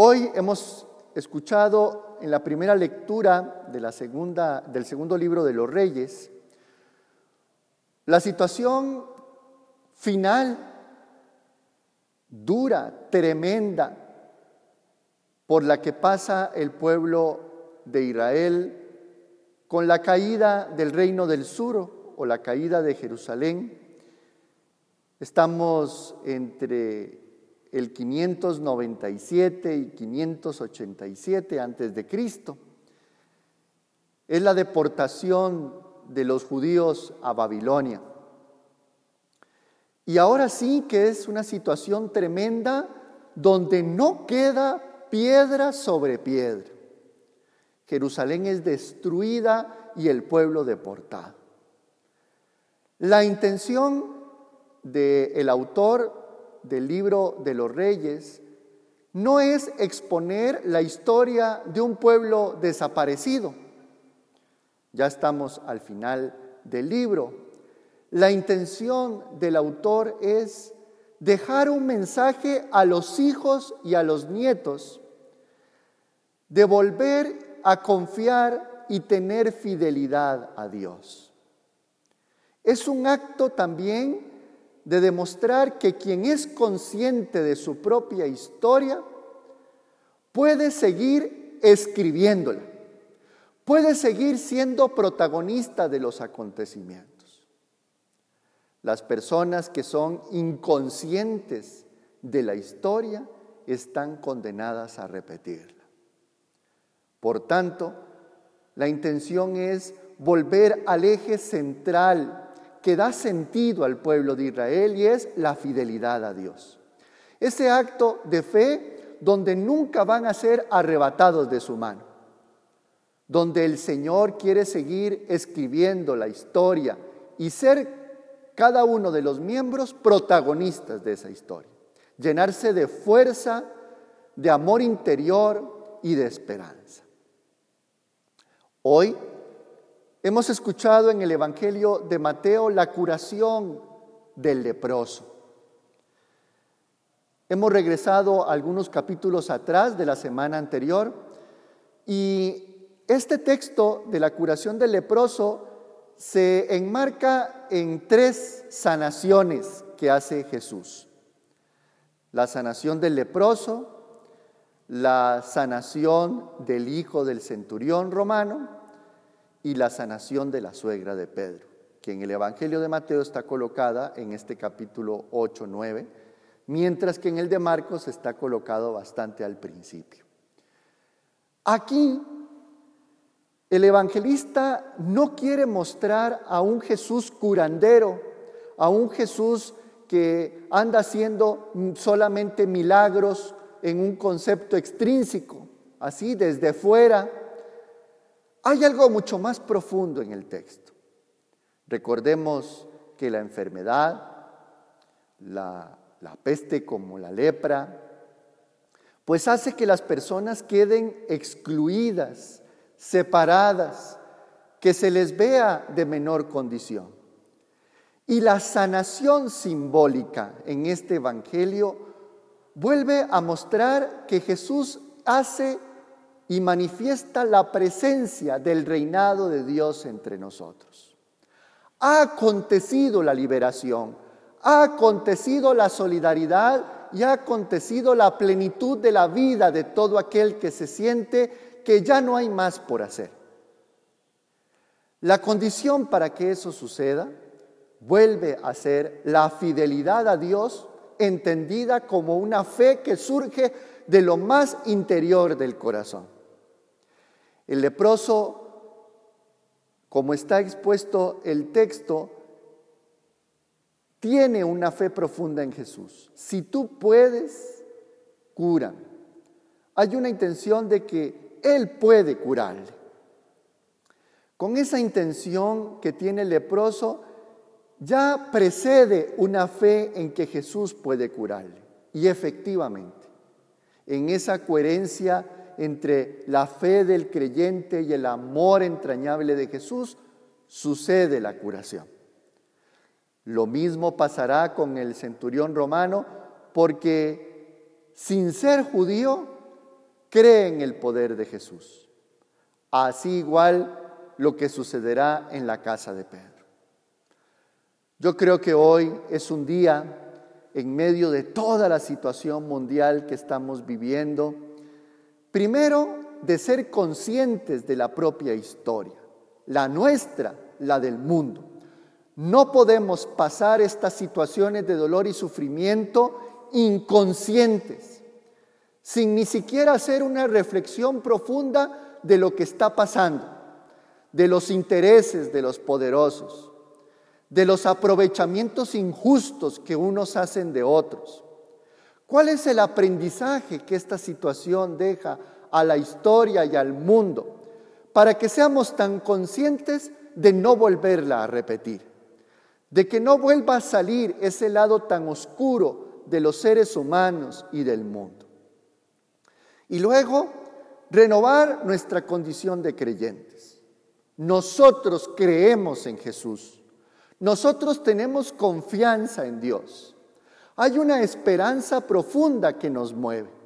Hoy hemos escuchado en la primera lectura del segundo libro de los Reyes la situación final, dura, tremenda, por la que pasa el pueblo de Israel con la caída del reino del sur o la caída de Jerusalén. Estamos entre el 597 y 587 antes de Cristo. Es la deportación de los judíos a Babilonia. Y ahora sí que es una situación tremenda donde no queda piedra sobre piedra. Jerusalén es destruida y el pueblo deportado. La intención del autor del libro de los reyes no es exponer la historia de un pueblo desaparecido. Ya estamos al final del libro. La intención del autor es dejar un mensaje a los hijos y a los nietos, de volver a confiar y tener fidelidad a Dios. Es un acto también de demostrar que quien es consciente de su propia historia puede seguir escribiéndola, puede seguir siendo protagonista de los acontecimientos. Las personas que son inconscientes de la historia están condenadas a repetirla. Por tanto, la intención es volver al eje central que da sentido al pueblo de Israel y es la fidelidad a Dios. Ese acto de fe donde nunca van a ser arrebatados de su mano, donde el Señor quiere seguir escribiendo la historia y ser cada uno de los miembros protagonistas de esa historia, llenarse de fuerza, de amor interior y de esperanza. Hoy hemos escuchado en el Evangelio de Mateo la curación del leproso. Hemos regresado algunos capítulos atrás de la semana anterior y este texto de la curación del leproso se enmarca en tres sanaciones que hace Jesús. La sanación del leproso, la sanación del hijo del centurión romano y la sanación de la suegra de Pedro, que en el Evangelio de Mateo está colocada en este capítulo 8, 9, mientras que en el de Marcos está colocado bastante al principio. Aquí el evangelista no quiere mostrar a un Jesús curandero, a un Jesús que anda haciendo solamente milagros en un concepto extrínseco, así desde fuera, hay algo mucho más profundo en el texto. Recordemos que la enfermedad, la, peste como la lepra, pues hace que las personas queden excluidas, separadas, que se les vea de menor condición. Y la sanación simbólica en este Evangelio vuelve a mostrar que Jesús hace y manifiesta la presencia del reinado de Dios entre nosotros. Ha acontecido la liberación, ha acontecido la solidaridad y ha acontecido la plenitud de la vida de todo aquel que se siente que ya no hay más por hacer. La condición para que eso suceda vuelve a ser la fidelidad a Dios entendida como una fe que surge de lo más interior del corazón. El leproso, como está expuesto el texto, tiene una fe profunda en Jesús. Si tú puedes, cura. Hay una intención de que Él puede curarle. Con esa intención que tiene el leproso, ya precede una fe en que Jesús puede curarle. Y efectivamente, en esa coherencia entre la fe del creyente y el amor entrañable de Jesús, sucede la curación. Lo mismo pasará con el centurión romano porque sin ser judío cree en el poder de Jesús. Así igual lo que sucederá en la casa de Pedro. Yo creo que hoy es un día en medio de toda la situación mundial que estamos viviendo, primero de ser conscientes de la propia historia, la nuestra, la del mundo. No podemos pasar estas situaciones de dolor y sufrimiento inconscientes, sin ni siquiera hacer una reflexión profunda de lo que está pasando, de los intereses de los poderosos, de los aprovechamientos injustos que unos hacen de otros. ¿Cuál es el aprendizaje que esta situación deja a la historia y al mundo para que seamos tan conscientes de no volverla a repetir? De que no vuelva a salir ese lado tan oscuro de los seres humanos y del mundo. Y luego, renovar nuestra condición de creyentes. Nosotros creemos en Jesús. Nosotros tenemos confianza en Dios. Hay una esperanza profunda que nos mueve.